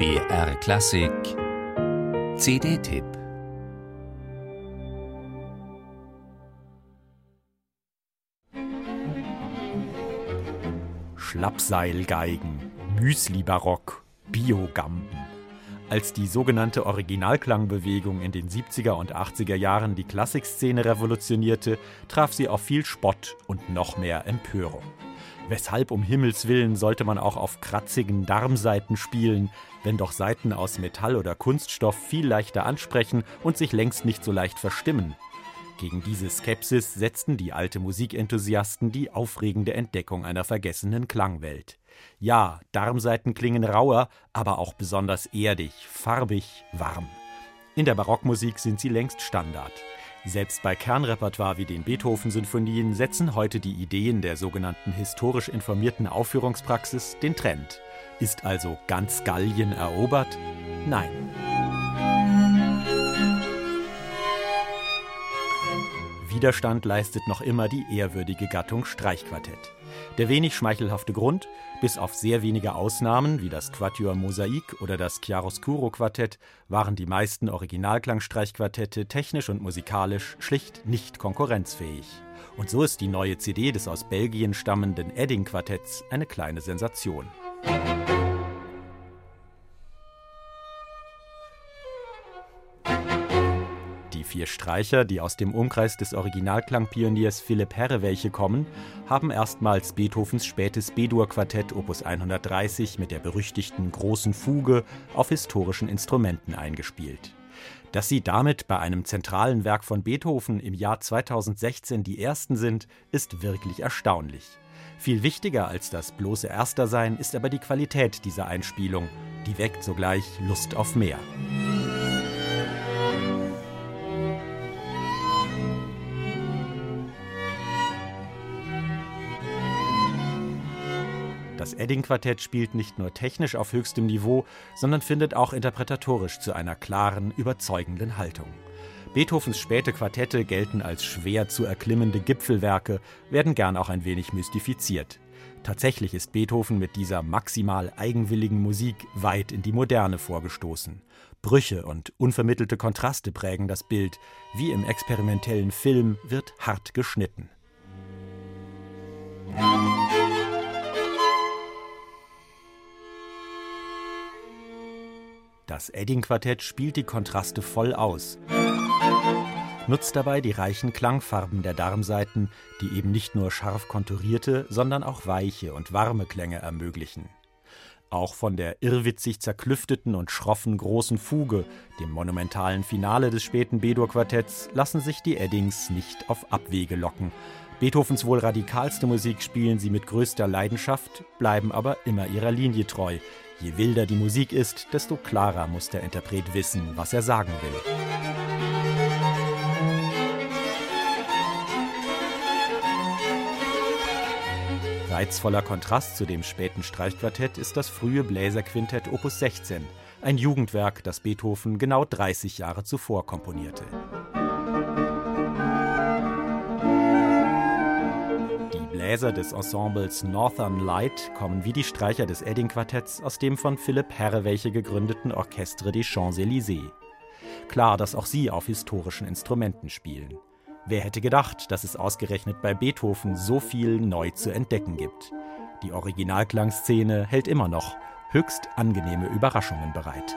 BR Klassik CD-Tipp Schlappseilgeigen, Müsli-Barock, Biogamben. Als die sogenannte Originalklangbewegung in den 70er und 80er Jahren die Klassikszene revolutionierte, traf sie auf viel Spott und noch mehr Empörung. Weshalb um Himmels willen sollte man auch auf kratzigen Darmsaiten spielen, wenn doch Saiten aus Metall oder Kunststoff viel leichter ansprechen und sich längst nicht so leicht verstimmen? Gegen diese Skepsis setzten die alte Musikenthusiasten die aufregende Entdeckung einer vergessenen Klangwelt. Ja, Darmsaiten klingen rauer, aber auch besonders erdig, farbig, warm. In der Barockmusik sind sie längst Standard. Selbst bei Kernrepertoire wie den Beethoven-Sinfonien setzen heute die Ideen der sogenannten historisch informierten Aufführungspraxis den Trend. Ist also ganz Gallien erobert? Nein. Widerstand leistet noch immer die ehrwürdige Gattung Streichquartett. Der wenig schmeichelhafte Grund, bis auf sehr wenige Ausnahmen wie das Quatuor Mosaik oder das Chiaroscuro Quartett, waren die meisten Originalklangstreichquartette technisch und musikalisch schlicht nicht konkurrenzfähig. Und so ist die neue CD des aus Belgien stammenden Edding Quartetts eine kleine Sensation. Vier Streicher, die aus dem Umkreis des Originalklangpioniers Philipp Herrewelche kommen, haben erstmals Beethovens spätes B-Dur-Quartett Opus 130 mit der berüchtigten großen Fuge auf historischen Instrumenten eingespielt. Dass sie damit bei einem zentralen Werk von Beethoven im Jahr 2016 die ersten sind, ist wirklich erstaunlich. Viel wichtiger als das bloße Erstersein ist aber die Qualität dieser Einspielung. Die weckt sogleich Lust auf mehr. Das Edding-Quartett spielt nicht nur technisch auf höchstem Niveau, sondern findet auch interpretatorisch zu einer klaren, überzeugenden Haltung. Beethovens späte Quartette gelten als schwer zu erklimmende Gipfelwerke, werden gern auch ein wenig mystifiziert. Tatsächlich ist Beethoven mit dieser maximal eigenwilligen Musik weit in die Moderne vorgestoßen. Brüche und unvermittelte Kontraste prägen das Bild. Wie im experimentellen Film wird hart geschnitten. Das Edding-Quartett spielt die Kontraste voll aus, nutzt dabei die reichen Klangfarben der Darmsaiten, die eben nicht nur scharf konturierte, sondern auch weiche und warme Klänge ermöglichen. Auch von der irrwitzig zerklüfteten und schroffen großen Fuge, dem monumentalen Finale des späten B-Dur-Quartetts, lassen sich die Eddings nicht auf Abwege locken. Beethovens wohl radikalste Musik spielen sie mit größter Leidenschaft, bleiben aber immer ihrer Linie treu. Je wilder die Musik ist, desto klarer muss der Interpret wissen, was er sagen will. Reizvoller Kontrast zu dem späten Streichquartett ist das frühe Bläserquintett Opus 16, ein Jugendwerk, das Beethoven genau 30 Jahre zuvor komponierte. Bläser des Ensembles Northern Light kommen wie die Streicher des Edding-Quartetts aus dem von Philipp Herrewelche gegründeten Orchestre des Champs-Élysées. Klar, dass auch sie auf historischen Instrumenten spielen. Wer hätte gedacht, dass es ausgerechnet bei Beethoven so viel neu zu entdecken gibt? Die Originalklangszene hält immer noch höchst angenehme Überraschungen bereit.